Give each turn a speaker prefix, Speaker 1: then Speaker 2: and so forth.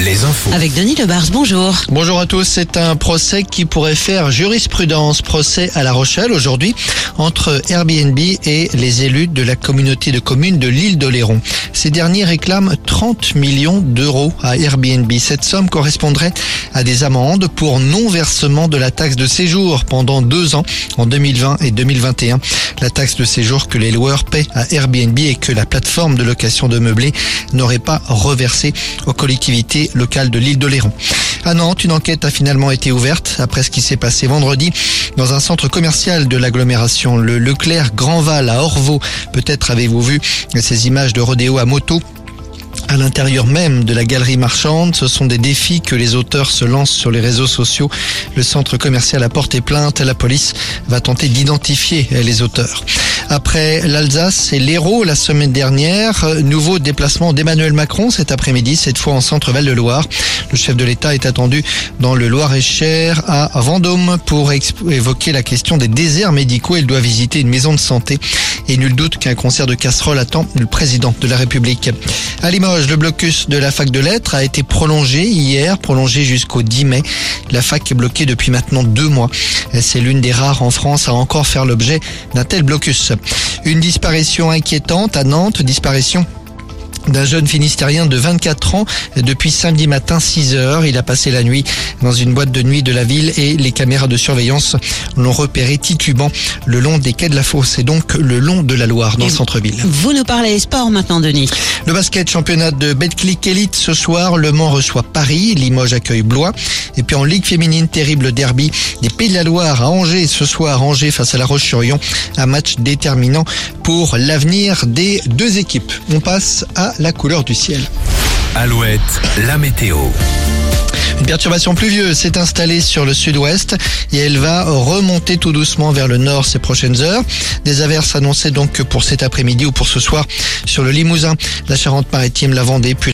Speaker 1: les infos.
Speaker 2: Avec Denis Lebars, bonjour.
Speaker 3: Bonjour à tous, c'est un procès qui pourrait faire jurisprudence. Procès à La Rochelle aujourd'hui entre Airbnb et les élus de la communauté de communes de l'île d'Oléron. Ces derniers réclament 30 millions d'euros à Airbnb. Cette somme correspondrait à des amendes pour non-versement de la taxe de séjour pendant deux ans, en 2020 et 2021. La taxe de séjour que les loueurs paient à Airbnb et que la plateforme de location de meublés n'aurait pas reversé aux collectivités locales de l'île d'Oléron. À Nantes, une enquête a finalement été ouverte après ce qui s'est passé vendredi dans un centre commercial de l'agglomération, le Leclerc Grandval à Orvaux. Peut-être avez-vous vu ces images de rodéo à moto à l'intérieur même de la galerie marchande. Ce sont des défis que les auteurs se lancent sur les réseaux sociaux. Le centre commercial a porté plainte. La police va tenter d'identifier les auteurs. Après l'Alsace et l'Hérault la semaine dernière, nouveau déplacement d'Emmanuel Macron cet après-midi, cette fois en centre-val de Loire. Le chef de l'État est attendu dans le Loir-et-Cher à Vendôme pour évoquer la question des déserts médicaux. Il doit visiter une maison de santé et nul doute qu'un concert de casserole attend le président de la République. À Limoges, le blocus de la fac de lettres a été prolongé hier, prolongé jusqu'au 10 mai. La fac est bloquée depuis maintenant deux mois. C'est l'une des rares en France à encore faire l'objet d'un tel blocus. Une disparition inquiétante à Nantes, disparition d'un jeune Finistérien de 24 ans depuis samedi matin 6 heures. Il a passé la nuit dans une boîte de nuit de la ville et les caméras de surveillance l'ont repéré titubant le long des quais de la Fosse et donc le long de la Loire dans le centre-ville.
Speaker 2: Vous nous parlez sport maintenant, Denis.
Speaker 3: Le basket championnat de Betclic Elite ce soir. Le Mans reçoit Paris. Limoges accueille Blois. Et puis en Ligue féminine, terrible derby des Pays de la Loire à Angers ce soir. Angers face à la Roche-sur-Yon. Un match déterminant pour l'avenir des deux équipes. On passe à la couleur du ciel.
Speaker 1: Alouette, la météo.
Speaker 3: Une perturbation pluvieuse s'est installée sur le sud-ouest et elle va remonter tout doucement vers le nord ces prochaines heures. Des averses annoncées donc pour cet après-midi ou pour ce soir sur le Limousin, la Charente-Maritime, la Vendée, puis